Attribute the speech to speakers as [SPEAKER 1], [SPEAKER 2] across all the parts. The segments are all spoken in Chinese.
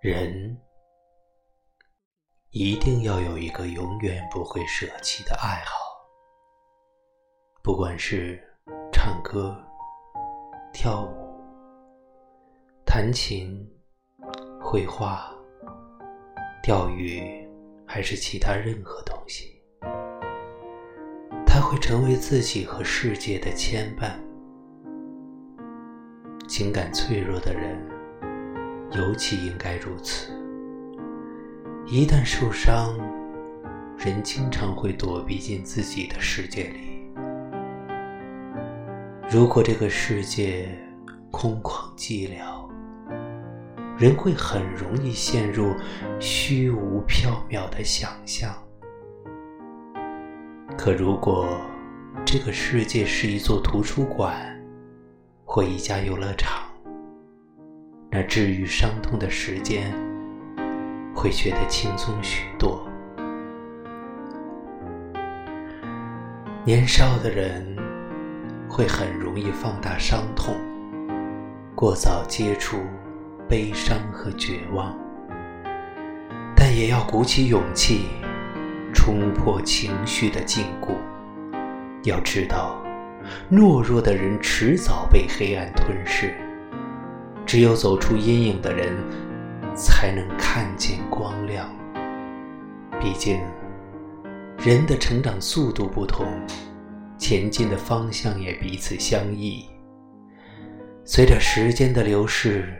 [SPEAKER 1] 人一定要有一个永远不会舍弃的爱好，不管是唱歌、跳舞、弹琴、绘画、钓鱼，还是其他任何东西，它会成为自己和世界的牵绊。情感脆弱的人。尤其应该如此。一旦受伤，人经常会躲避进自己的世界里。如果这个世界空旷寂寥，人会很容易陷入虚无缥缈的想象。可如果这个世界是一座图书馆或一家游乐场，那治愈伤痛的时间会觉得轻松许多。年少的人会很容易放大伤痛，过早接触悲伤和绝望，但也要鼓起勇气冲破情绪的禁锢。要知道，懦弱的人迟早被黑暗吞噬。只有走出阴影的人，才能看见光亮。毕竟，人的成长速度不同，前进的方向也彼此相异。随着时间的流逝，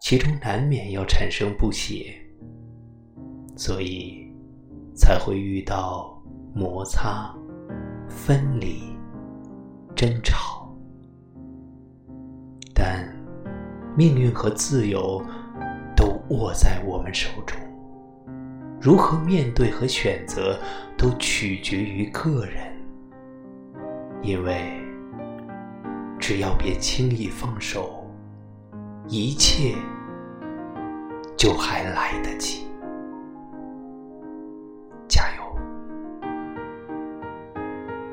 [SPEAKER 1] 其中难免要产生不协，所以才会遇到摩擦、分离、争吵。但。命运和自由都握在我们手中，如何面对和选择，都取决于个人。因为只要别轻易放手，一切就还来得及。